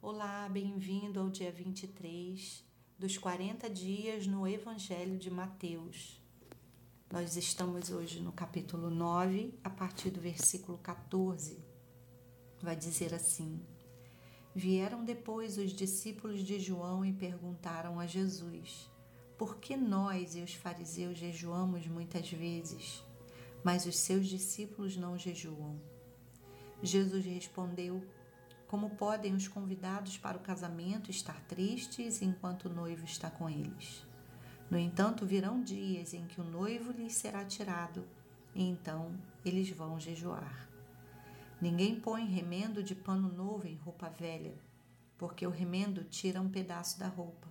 Olá, bem-vindo ao dia 23 dos 40 dias no Evangelho de Mateus. Nós estamos hoje no capítulo 9, a partir do versículo 14. Vai dizer assim: Vieram depois os discípulos de João e perguntaram a Jesus: Por que nós e os fariseus jejuamos muitas vezes, mas os seus discípulos não jejuam? Jesus respondeu: como podem os convidados para o casamento estar tristes enquanto o noivo está com eles? No entanto, virão dias em que o noivo lhes será tirado, e então eles vão jejuar. Ninguém põe remendo de pano novo em roupa velha, porque o remendo tira um pedaço da roupa,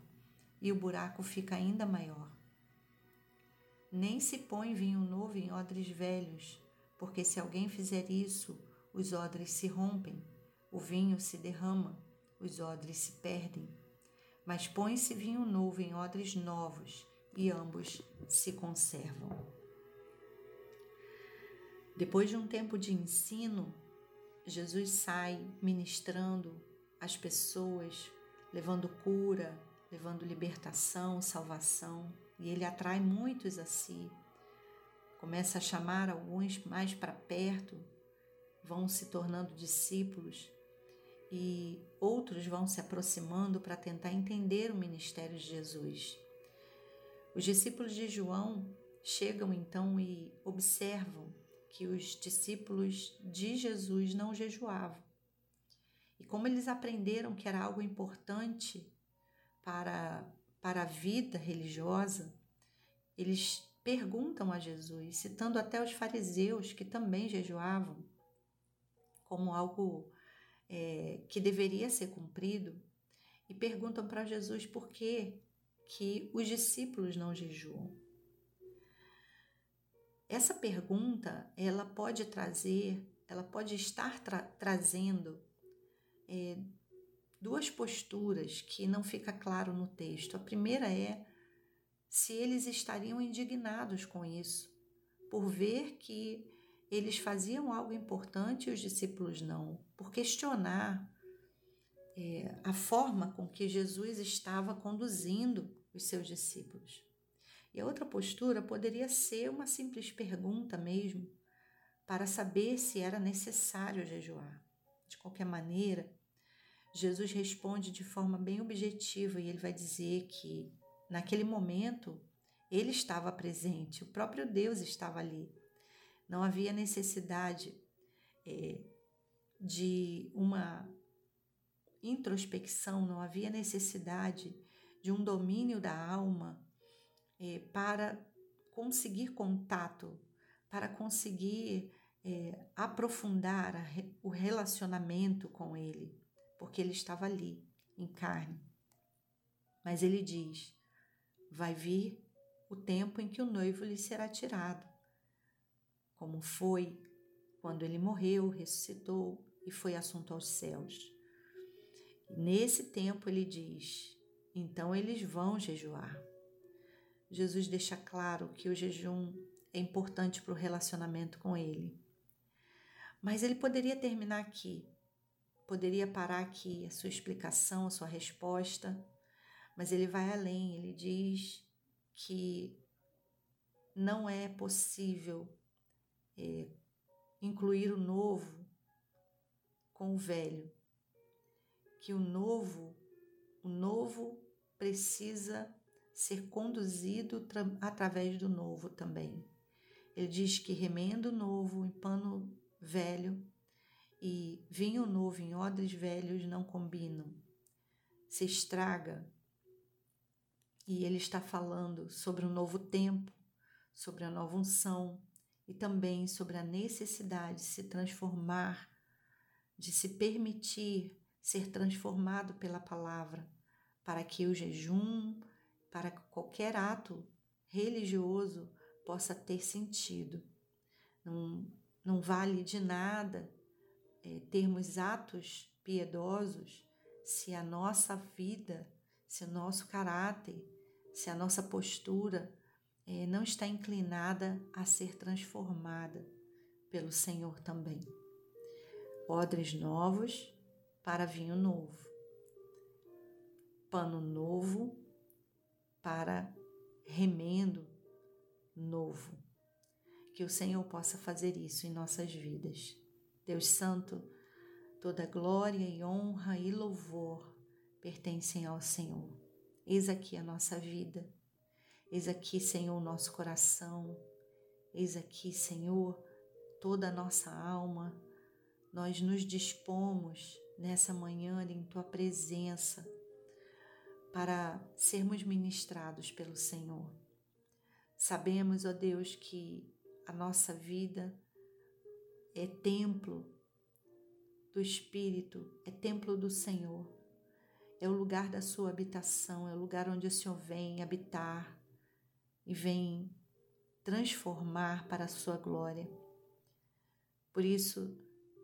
e o buraco fica ainda maior. Nem se põe vinho novo em odres velhos, porque se alguém fizer isso, os odres se rompem o vinho se derrama, os odres se perdem. Mas põe-se vinho novo em odres novos e ambos se conservam. Depois de um tempo de ensino, Jesus sai ministrando às pessoas, levando cura, levando libertação, salvação, e ele atrai muitos a si. Começa a chamar alguns mais para perto, vão se tornando discípulos e outros vão se aproximando para tentar entender o ministério de Jesus. Os discípulos de João chegam então e observam que os discípulos de Jesus não jejuavam. E como eles aprenderam que era algo importante para, para a vida religiosa, eles perguntam a Jesus, citando até os fariseus que também jejuavam, como algo é, que deveria ser cumprido e perguntam para Jesus por que, que os discípulos não jejuam. Essa pergunta ela pode trazer, ela pode estar tra trazendo é, duas posturas que não fica claro no texto. A primeira é se eles estariam indignados com isso, por ver que eles faziam algo importante e os discípulos não, por questionar é, a forma com que Jesus estava conduzindo os seus discípulos. E a outra postura poderia ser uma simples pergunta mesmo, para saber se era necessário jejuar. De qualquer maneira, Jesus responde de forma bem objetiva e ele vai dizer que naquele momento ele estava presente, o próprio Deus estava ali não havia necessidade é, de uma introspecção, não havia necessidade de um domínio da alma é, para conseguir contato, para conseguir é, aprofundar a, o relacionamento com Ele, porque Ele estava ali, em carne. Mas Ele diz: vai vir o tempo em que o noivo lhe será tirado como foi quando ele morreu, ressuscitou e foi assunto aos céus. Nesse tempo ele diz: então eles vão jejuar. Jesus deixa claro que o jejum é importante para o relacionamento com ele. Mas ele poderia terminar aqui, poderia parar aqui a sua explicação, a sua resposta, mas ele vai além, ele diz que não é possível é, incluir o novo com o velho, que o novo, o novo precisa ser conduzido através do novo também. Ele diz que remendo novo em pano velho e vinho novo em odres velhos não combinam, se estraga. E ele está falando sobre um novo tempo, sobre a nova unção, e também sobre a necessidade de se transformar, de se permitir ser transformado pela palavra, para que o jejum, para que qualquer ato religioso possa ter sentido. Não, não vale de nada é, termos atos piedosos se a nossa vida, se o nosso caráter, se a nossa postura é, não está inclinada a ser transformada pelo Senhor também. Odres novos para vinho novo. pano novo para remendo novo. Que o Senhor possa fazer isso em nossas vidas. Deus Santo, toda glória e honra e louvor pertencem ao Senhor. Eis aqui a nossa vida, eis aqui, Senhor, o nosso coração, eis aqui, Senhor, toda a nossa alma. Nós nos dispomos nessa manhã em tua presença para sermos ministrados pelo Senhor. Sabemos, ó Deus, que a nossa vida é templo do Espírito, é templo do Senhor, é o lugar da sua habitação, é o lugar onde o Senhor vem habitar e vem transformar para a sua glória. Por isso,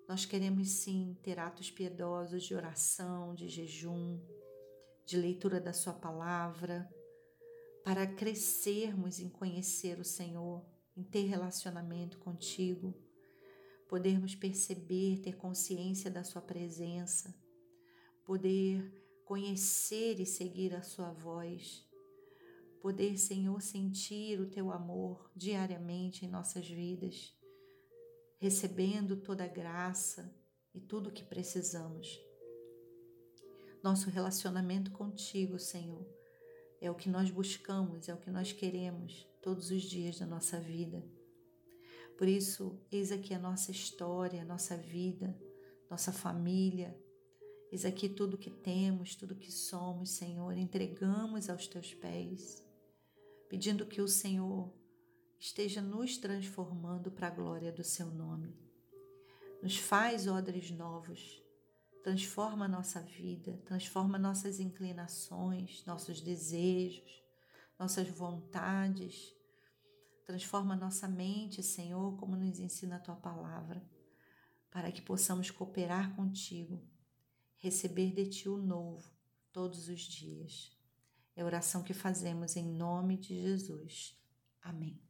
nós queremos sim ter atos piedosos de oração, de jejum, de leitura da Sua palavra para crescermos em conhecer o Senhor, em ter relacionamento contigo, podermos perceber, ter consciência da Sua presença, poder conhecer e seguir a Sua voz, poder, Senhor, sentir o Teu amor diariamente em nossas vidas, recebendo toda a graça e tudo o que precisamos. Nosso relacionamento contigo, Senhor é o que nós buscamos, é o que nós queremos todos os dias da nossa vida. Por isso, eis aqui a nossa história, a nossa vida, nossa família. Eis aqui tudo que temos, tudo que somos, Senhor, entregamos aos teus pés, pedindo que o Senhor esteja nos transformando para a glória do seu nome. Nos faz odres novos, transforma a nossa vida, transforma nossas inclinações, nossos desejos, nossas vontades. Transforma nossa mente, Senhor, como nos ensina a tua palavra, para que possamos cooperar contigo, receber de ti o novo todos os dias. É a oração que fazemos em nome de Jesus. Amém.